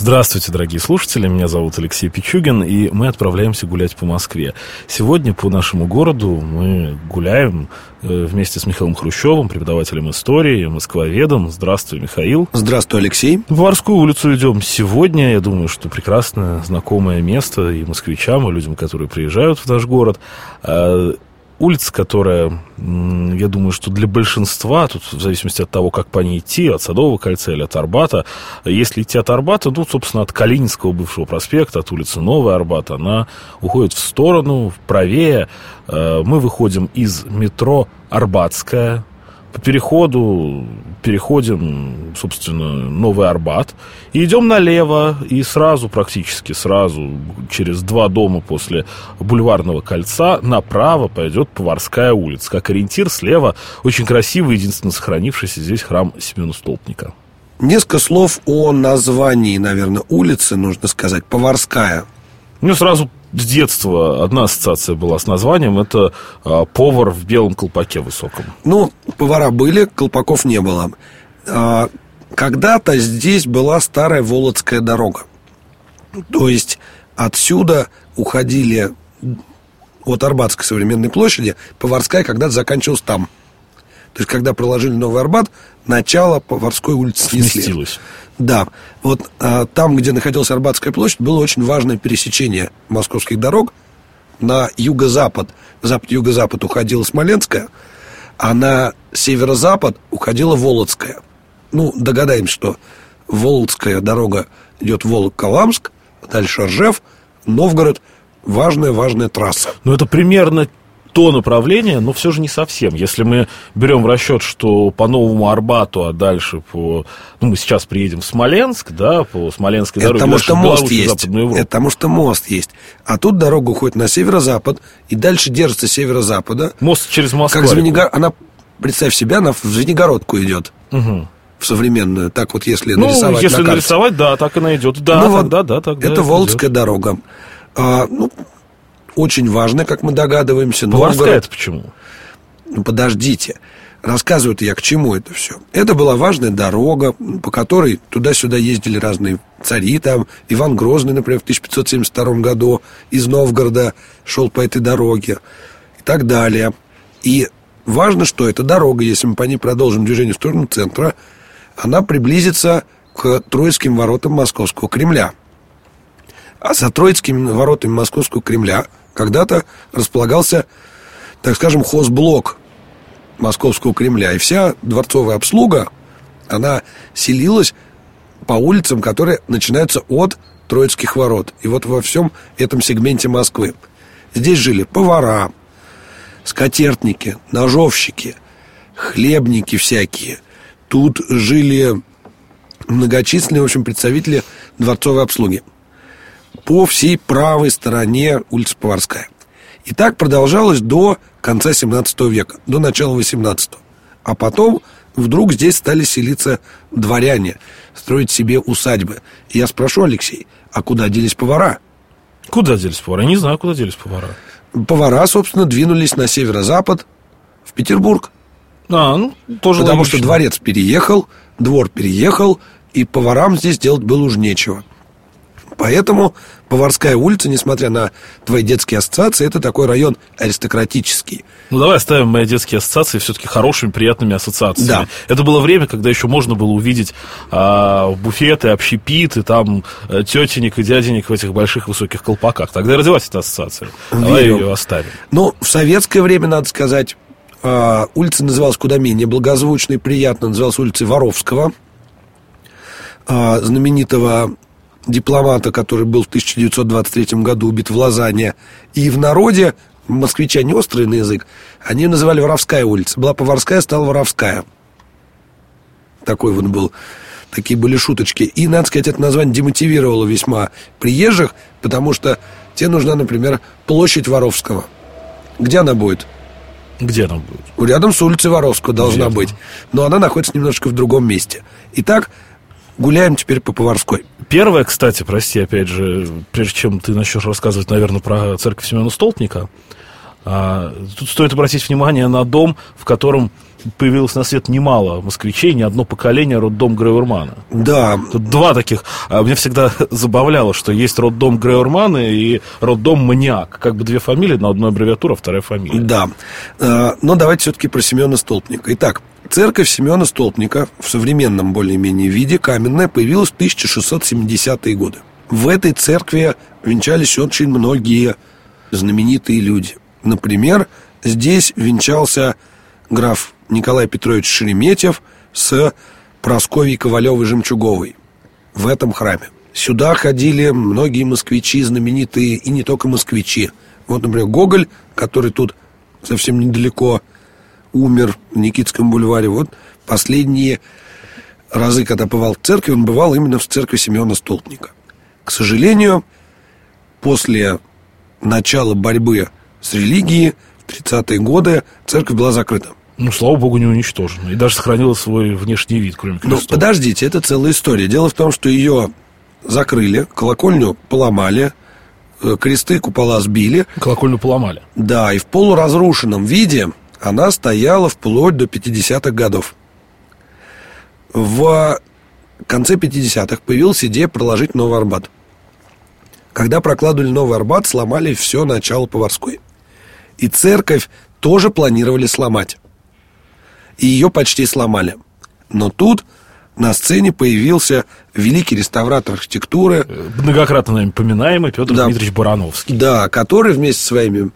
Здравствуйте, дорогие слушатели, меня зовут Алексей Пичугин, и мы отправляемся гулять по Москве. Сегодня по нашему городу мы гуляем э, вместе с Михаилом Хрущевым, преподавателем истории, москвоведом. Здравствуй, Михаил. Здравствуй, Алексей. В Варскую улицу идем сегодня. Я думаю, что прекрасное, знакомое место и москвичам, и людям, которые приезжают в наш город. Улица, которая, я думаю, что для большинства, тут в зависимости от того, как по ней идти, от Садового кольца или от Арбата, если идти от Арбата, ну, собственно, от Калининского бывшего проспекта, от улицы Новая Арбата, она уходит в сторону, правее. Э, мы выходим из метро Арбатская, по переходу переходим, собственно, Новый Арбат, и идем налево, и сразу, практически сразу, через два дома после Бульварного кольца, направо пойдет Поварская улица. Как ориентир, слева очень красивый, единственно сохранившийся здесь храм Семена Столпника. Несколько слов о названии, наверное, улицы, нужно сказать. Поварская. Мне сразу с детства одна ассоциация была с названием. Это а, повар в белом колпаке высоком. Ну, повара были, колпаков не было. А, когда-то здесь была старая Володская дорога. То есть отсюда уходили от Арбатской современной площади, Поварская когда-то заканчивалась там. То есть, когда проложили Новый Арбат, начало Поварской улицы снесли. Сместилось. Да, вот а, там, где находилась Арбатская площадь, было очень важное пересечение московских дорог. На юго-запад, запад-юго-запад уходила Смоленская, а на северо-запад уходила Володская. Ну, догадаемся, что Володская дорога идет Волок-Каламск, дальше Ржев, Новгород, важная-важная трасса. Ну, это примерно то направление, но все же не совсем. Если мы берем в расчет, что по Новому Арбату, а дальше по... Ну, мы сейчас приедем в Смоленск, да, по Смоленской дороге. Это потому что мост есть. Это потому что мост есть. А тут дорога уходит на северо-запад, и дальше держится северо-запада. Мост через Москву. Как Звенигор... Она, представь себя, она в Звенигородку идет. Угу в современную, так вот если ну, нарисовать если на карте. нарисовать, да, так и найдет. Да, ну, тогда, да, тогда Это Волжская дорога. А, ну, очень важная, как мы догадываемся. Поварская это почему? Ну, подождите. Рассказываю-то я к чему это все. Это была важная дорога, по которой туда-сюда ездили разные цари. Там Иван Грозный, например, в 1572 году из Новгорода шел по этой дороге и так далее. И важно, что эта дорога, если мы по ней продолжим движение в сторону центра, она приблизится к Троицким воротам Московского Кремля. А за Троицкими воротами Московского Кремля когда-то располагался, так скажем, хозблок Московского Кремля. И вся дворцовая обслуга, она селилась по улицам, которые начинаются от Троицких ворот. И вот во всем этом сегменте Москвы. Здесь жили повара, скатертники, ножовщики, хлебники всякие. Тут жили многочисленные, в общем, представители дворцовой обслуги по всей правой стороне улицы Поварская. И так продолжалось до конца 17 века, до начала 18 А потом вдруг здесь стали селиться дворяне, строить себе усадьбы. И я спрошу, Алексей, а куда делись повара? Куда делись повара? Я не знаю, куда делись повара. Повара, собственно, двинулись на северо-запад, в Петербург. А, ну, тоже Потому логично. что дворец переехал, двор переехал, и поварам здесь делать было уже нечего. Поэтому Поварская улица, несмотря на твои детские ассоциации, это такой район аристократический. Ну, давай оставим мои детские ассоциации все-таки хорошими, приятными ассоциациями. Да. Это было время, когда еще можно было увидеть а, буфеты, общепиты, там а, тетенек и дяденек в этих больших высоких колпаках. Тогда и родилась эта ассоциация. Верю. Давай ее оставим. Ну, в советское время, надо сказать, а, улица называлась куда менее благозвучно и приятно. Называлась улицей Воровского, а, знаменитого дипломата, который был в 1923 году убит в Лозанне. И в народе, москвичане острые на язык, они ее называли Воровская улица. Была Поварская, стала Воровская. Такой вот был. Такие были шуточки. И, надо сказать, это название демотивировало весьма приезжих, потому что тебе нужна, например, площадь Воровского. Где она будет? Где она будет? Рядом с улицей Воровского должна Где быть. Но она находится немножко в другом месте. Итак, гуляем теперь по Поварской. Первое, кстати, прости, опять же, прежде чем ты начнешь рассказывать, наверное, про церковь Семена Столпника, а, тут стоит обратить внимание на дом, в котором появилось на свет немало москвичей, не одно поколение роддом Грейвермана. Да. Тут два таких. А мне всегда забавляло, что есть роддом Грейвермана и роддом Маниак. Как бы две фамилии, но одна аббревиатура, вторая фамилия. Да. А, но давайте все-таки про Семена Столпника. Итак, церковь Семена Столпника в современном более-менее виде каменная появилась в 1670-е годы. В этой церкви венчались очень многие знаменитые люди. Например, здесь венчался граф Николай Петрович Шереметьев с Просковьей Ковалевой-Жемчуговой в этом храме. Сюда ходили многие москвичи, знаменитые, и не только москвичи. Вот, например, Гоголь, который тут совсем недалеко умер в Никитском бульваре. Вот последние разы, когда бывал в церкви, он бывал именно в церкви Семена Столпника. К сожалению, после начала борьбы с религией в 30-е годы церковь была закрыта. Ну, слава богу, не уничтожена. И даже сохранила свой внешний вид, кроме крестов. Ну, подождите, это целая история. Дело в том, что ее закрыли, колокольню поломали, э, кресты, купола сбили. Колокольню поломали. Да, и в полуразрушенном виде она стояла вплоть до 50-х годов. В конце 50-х появилась идея проложить Новый Арбат. Когда прокладывали Новый Арбат, сломали все начало Поварской. И церковь тоже планировали сломать и ее почти сломали. Но тут на сцене появился великий реставратор архитектуры. Многократно нами поминаемый Петр да, Дмитриевич Барановский. Да, который вместе со своими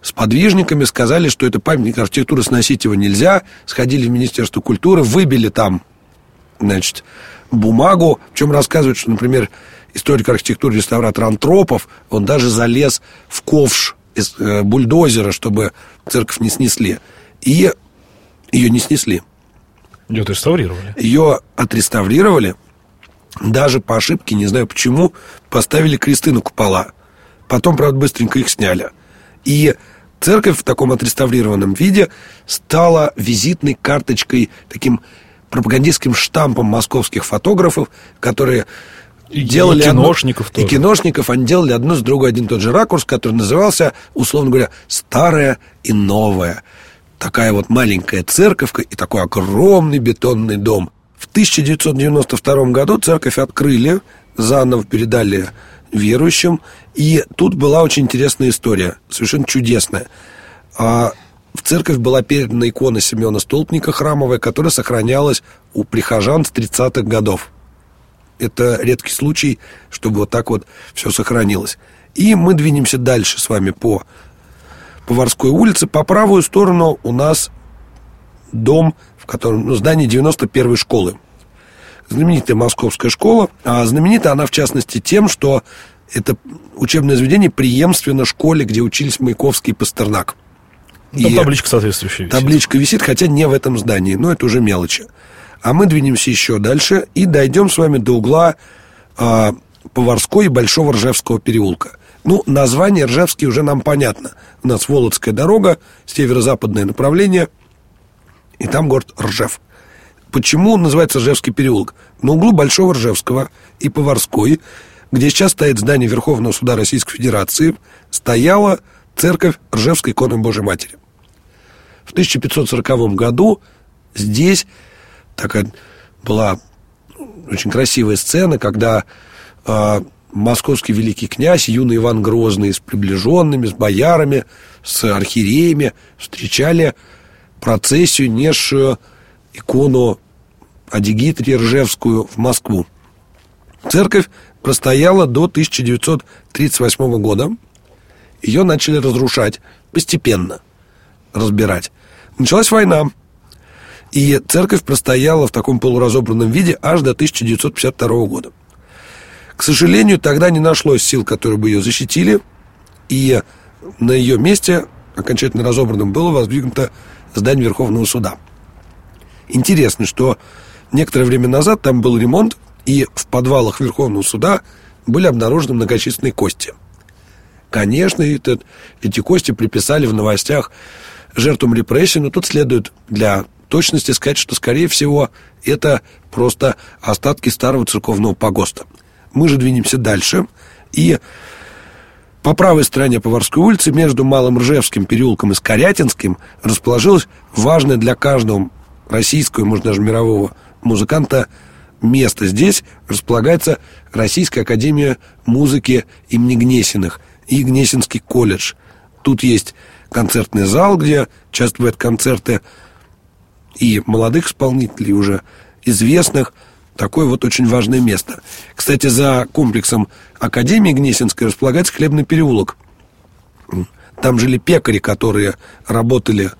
сподвижниками сказали, что это памятник архитектуры, сносить его нельзя. Сходили в Министерство культуры, выбили там, значит, бумагу, в чем рассказывают, что, например, историк архитектуры, реставратор Антропов, он даже залез в ковш из э, бульдозера, чтобы церковь не снесли. И ее не снесли. Ее отреставрировали. Ее отреставрировали. Даже по ошибке, не знаю почему, поставили кресты на купола. Потом, правда, быстренько их сняли. И церковь в таком отреставрированном виде стала визитной карточкой, таким пропагандистским штампом московских фотографов, которые и делали киношников одно, тоже. И киношников, они делали одну с другой один тот же ракурс, который назывался, условно говоря, «Старое и новое» такая вот маленькая церковка и такой огромный бетонный дом. В 1992 году церковь открыли, заново передали верующим, и тут была очень интересная история, совершенно чудесная. А в церковь была передана икона Семена Столпника храмовая, которая сохранялась у прихожан с 30-х годов. Это редкий случай, чтобы вот так вот все сохранилось. И мы двинемся дальше с вами по Поварской улице. По правую сторону у нас дом, в котором, ну, здание 91-й школы. Знаменитая московская школа. А знаменита она, в частности, тем, что это учебное заведение преемственно школе, где учились Маяковский и Пастернак. Там и табличка соответствующая висит. Табличка висит, хотя не в этом здании, но это уже мелочи. А мы двинемся еще дальше и дойдем с вами до угла а, Поварской и Большого Ржевского переулка. Ну, название Ржевский уже нам понятно. У нас Володская дорога, северо-западное направление, и там город Ржев. Почему он называется Ржевский переулок? На углу Большого Ржевского и Поварской, где сейчас стоит здание Верховного суда Российской Федерации, стояла церковь Ржевской иконы Божьей Матери. В 1540 году здесь такая была очень красивая сцена, когда э, московский великий князь, юный Иван Грозный с приближенными, с боярами, с архиереями встречали процессию, несшую икону Адигитрии Ржевскую в Москву. Церковь простояла до 1938 года. Ее начали разрушать постепенно, разбирать. Началась война, и церковь простояла в таком полуразобранном виде аж до 1952 года. К сожалению, тогда не нашлось сил, которые бы ее защитили, и на ее месте, окончательно разобранным, было воздвигнуто здание Верховного суда. Интересно, что некоторое время назад там был ремонт, и в подвалах Верховного суда были обнаружены многочисленные кости. Конечно, этот, эти кости приписали в новостях жертвам репрессий, но тут следует для точности сказать, что, скорее всего, это просто остатки старого церковного погоста. Мы же двинемся дальше, и по правой стороне Поварской улицы между Малым Ржевским переулком и Скорятинским расположилась важная для каждого российского, может даже мирового музыканта место. Здесь располагается Российская академия музыки имени Гнесиных и Гнесинский колледж. Тут есть концертный зал, где часто бывают концерты и молодых исполнителей, уже известных. Такое вот очень важное место. Кстати, за комплексом Академии Гнесинской располагается хлебный переулок. Там жили пекари, которые работали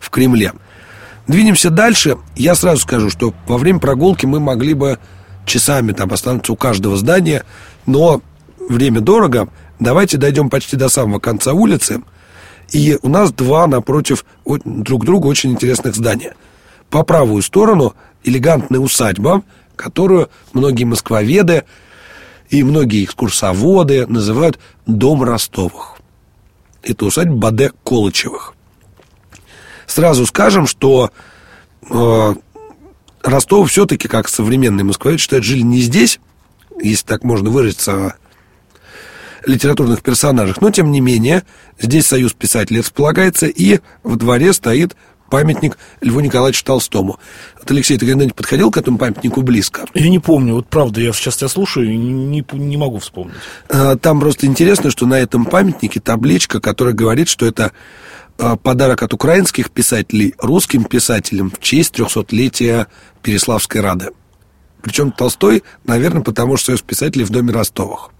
в Кремле. Двинемся дальше. Я сразу скажу, что во время прогулки мы могли бы часами там останавливаться у каждого здания, но время дорого. Давайте дойдем почти до самого конца улицы. И у нас два напротив друг друга очень интересных здания. По правую сторону элегантная усадьба, которую многие москвоведы и многие экскурсоводы называют «Дом Ростовых». Это усадьба Баде Колычевых. Сразу скажем, что э, Ростов все-таки, как современный москвовед, считает, жили не здесь, если так можно выразиться литературных персонажах. Но, тем не менее, здесь союз писателей располагается, и в дворе стоит памятник Льву Николаевичу Толстому. Вот, Алексей, ты когда-нибудь подходил к этому памятнику близко? Я не помню, вот правда, я сейчас тебя слушаю и не, не могу вспомнить. А, там просто интересно, что на этом памятнике табличка, которая говорит, что это а, подарок от украинских писателей русским писателям в честь 300-летия Переславской Рады. Причем Толстой, наверное, потому что союз писателей в доме Ростовых.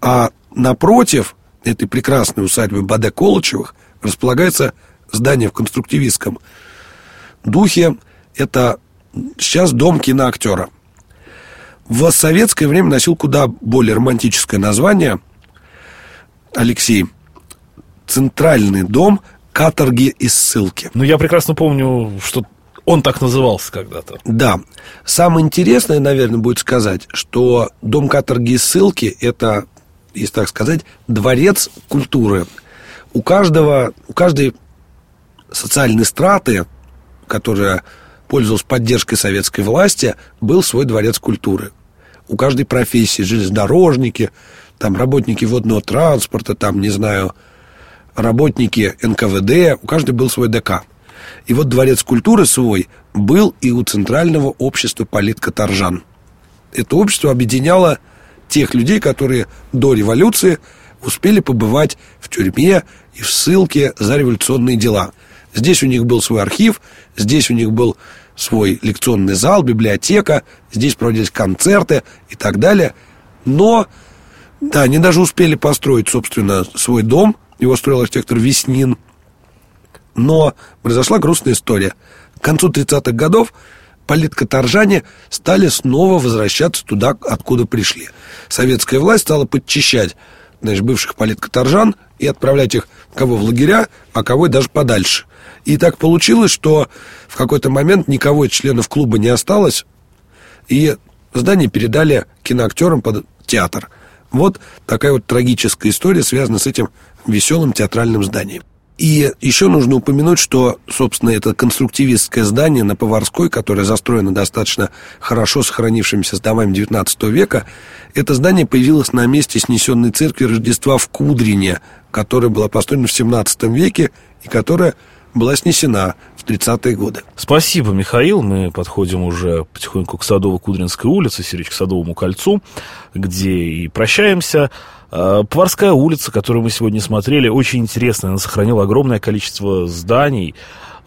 А напротив этой прекрасной усадьбы Баде Колычевых располагается здание в конструктивистском духе. Это сейчас дом киноактера. В советское время носил куда более романтическое название Алексей. Центральный дом каторги и ссылки. Ну, я прекрасно помню, что он так назывался когда-то. Да. Самое интересное, наверное, будет сказать, что дом каторги и ссылки – это если так сказать, дворец культуры. У каждого, у каждой социальной страты, которая пользовалась поддержкой советской власти, был свой дворец культуры. У каждой профессии, железнодорожники, там работники водного транспорта, там, не знаю, работники НКВД, у каждой был свой ДК. И вот дворец культуры свой был и у Центрального общества политкоторжан. Это общество объединяло тех людей, которые до революции успели побывать в тюрьме и в ссылке за революционные дела. Здесь у них был свой архив, здесь у них был свой лекционный зал, библиотека, здесь проводились концерты и так далее. Но, да, они даже успели построить, собственно, свой дом, его строил архитектор Веснин. Но произошла грустная история. К концу 30-х годов политкоторжане стали снова возвращаться туда, откуда пришли. Советская власть стала подчищать значит, бывших политкоторжан и отправлять их кого в лагеря, а кого даже подальше. И так получилось, что в какой-то момент никого из членов клуба не осталось, и здание передали киноактерам под театр. Вот такая вот трагическая история связана с этим веселым театральным зданием. И еще нужно упомянуть, что, собственно, это конструктивистское здание на Поварской, которое застроено достаточно хорошо сохранившимися домами XIX века, это здание появилось на месте снесенной церкви Рождества в Кудрине, которая была построена в XVII веке и которая была снесена в 30-е годы. Спасибо, Михаил. Мы подходим уже потихоньку к Садово-Кудринской улице, Сирич к Садовому кольцу, где и прощаемся. А, Поварская улица, которую мы сегодня смотрели, очень интересная. Она сохранила огромное количество зданий.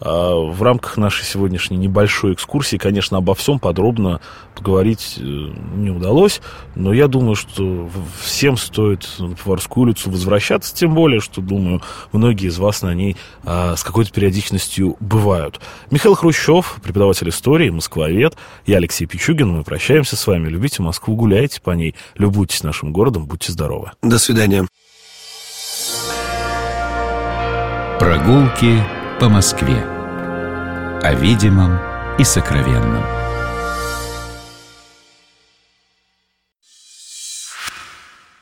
А, в рамках нашей сегодняшней небольшой экскурсии, конечно, обо всем подробно поговорить э, не удалось, но я думаю, что всем стоит на Поварскую улицу возвращаться, тем более, что, думаю, многие из вас на ней а, с какой-то периодичностью бывают. Михаил Хрущев, преподаватель истории, москвовед, я Алексей Пичугин, мы прощаемся с вами. Любите Москву, гуляйте по ней, любуйтесь нашим городом, будьте здоровы. До свидания. Прогулки по Москве. О видимом и сокровенном.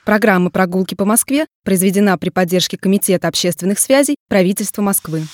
Программа «Прогулки по Москве» произведена при поддержке Комитета общественных связей правительства Москвы.